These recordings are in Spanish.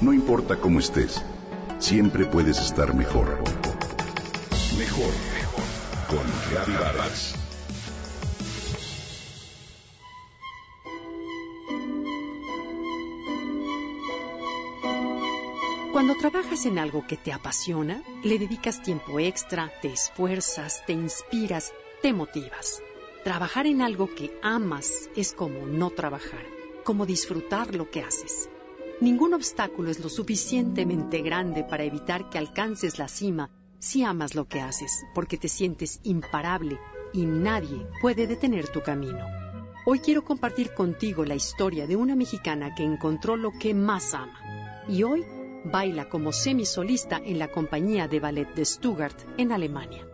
No importa cómo estés, siempre puedes estar mejor. Mejor, mejor. Con Vargas. Cuando trabajas en algo que te apasiona, le dedicas tiempo extra, te esfuerzas, te inspiras, te motivas. Trabajar en algo que amas es como no trabajar, como disfrutar lo que haces. Ningún obstáculo es lo suficientemente grande para evitar que alcances la cima si amas lo que haces, porque te sientes imparable y nadie puede detener tu camino. Hoy quiero compartir contigo la historia de una mexicana que encontró lo que más ama y hoy baila como semisolista en la compañía de ballet de Stuttgart en Alemania.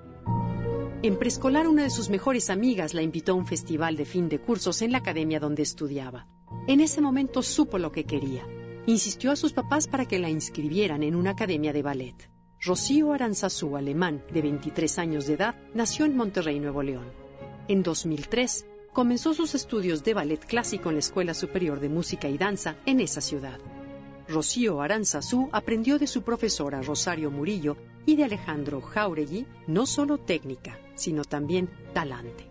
En preescolar, una de sus mejores amigas la invitó a un festival de fin de cursos en la academia donde estudiaba. En ese momento supo lo que quería. Insistió a sus papás para que la inscribieran en una academia de ballet. Rocío Aranzazú, alemán, de 23 años de edad, nació en Monterrey, Nuevo León. En 2003, comenzó sus estudios de ballet clásico en la Escuela Superior de Música y Danza en esa ciudad. Rocío Aranzazú aprendió de su profesora Rosario Murillo y de Alejandro Jauregui no solo técnica, sino también talante.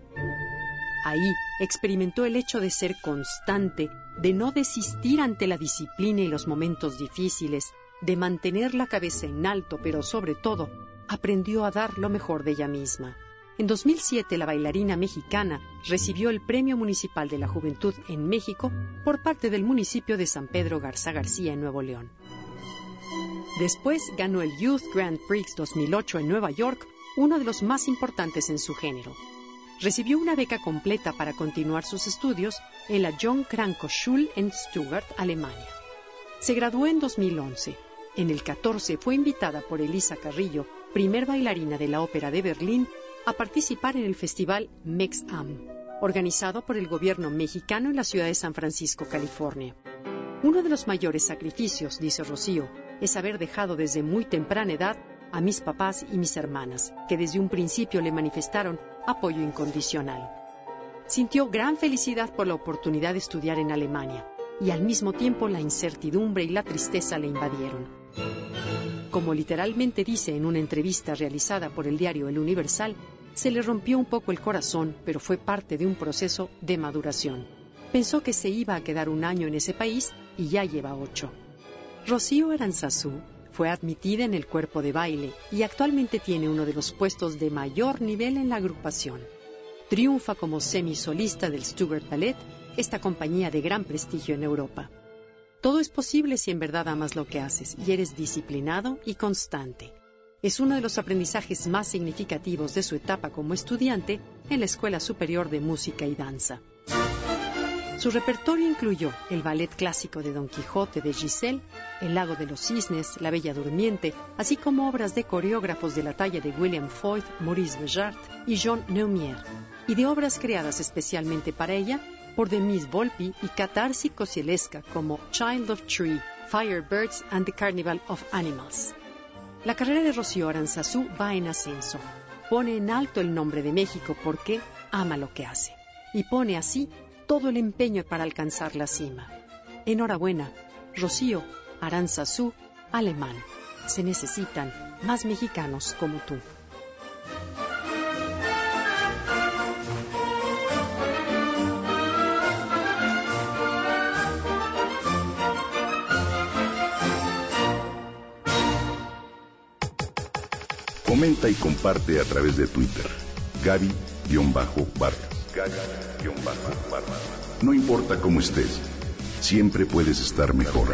Ahí experimentó el hecho de ser constante, de no desistir ante la disciplina y los momentos difíciles, de mantener la cabeza en alto, pero sobre todo aprendió a dar lo mejor de ella misma. En 2007, la bailarina mexicana recibió el Premio Municipal de la Juventud en México por parte del municipio de San Pedro Garza García en Nuevo León. Después ganó el Youth Grand Prix 2008 en Nueva York, uno de los más importantes en su género. Recibió una beca completa para continuar sus estudios en la John Kranko Schule en Stuttgart, Alemania. Se graduó en 2011. En el 14 fue invitada por Elisa Carrillo, primer bailarina de la Ópera de Berlín, a participar en el festival MEXAM, organizado por el gobierno mexicano en la ciudad de San Francisco, California. Uno de los mayores sacrificios, dice Rocío, es haber dejado desde muy temprana edad a mis papás y mis hermanas, que desde un principio le manifestaron apoyo incondicional. Sintió gran felicidad por la oportunidad de estudiar en Alemania, y al mismo tiempo la incertidumbre y la tristeza le invadieron. Como literalmente dice en una entrevista realizada por el diario El Universal, se le rompió un poco el corazón, pero fue parte de un proceso de maduración. Pensó que se iba a quedar un año en ese país y ya lleva ocho. Rocío Aranzazú fue admitida en el cuerpo de baile y actualmente tiene uno de los puestos de mayor nivel en la agrupación. Triunfa como semisolista del Stuttgart Ballet, esta compañía de gran prestigio en Europa. Todo es posible si en verdad amas lo que haces y eres disciplinado y constante es uno de los aprendizajes más significativos de su etapa como estudiante en la Escuela Superior de Música y Danza. Su repertorio incluyó el ballet clásico de Don Quijote de Giselle, El lago de los cisnes, La Bella Durmiente, así como obras de coreógrafos de la talla de William Foyt, Maurice Béjart y Jean Neumier, y de obras creadas especialmente para ella por Denise Volpi y Catarsi Kosielska como Child of Tree, Firebirds and the Carnival of Animals. La carrera de Rocío Aranzazú va en ascenso. Pone en alto el nombre de México porque ama lo que hace y pone así todo el empeño para alcanzar la cima. Enhorabuena, Rocío Aranzazú, alemán. Se necesitan más mexicanos como tú. Comenta y comparte a través de Twitter. Gaby-Vargas. No importa cómo estés, siempre puedes estar mejor.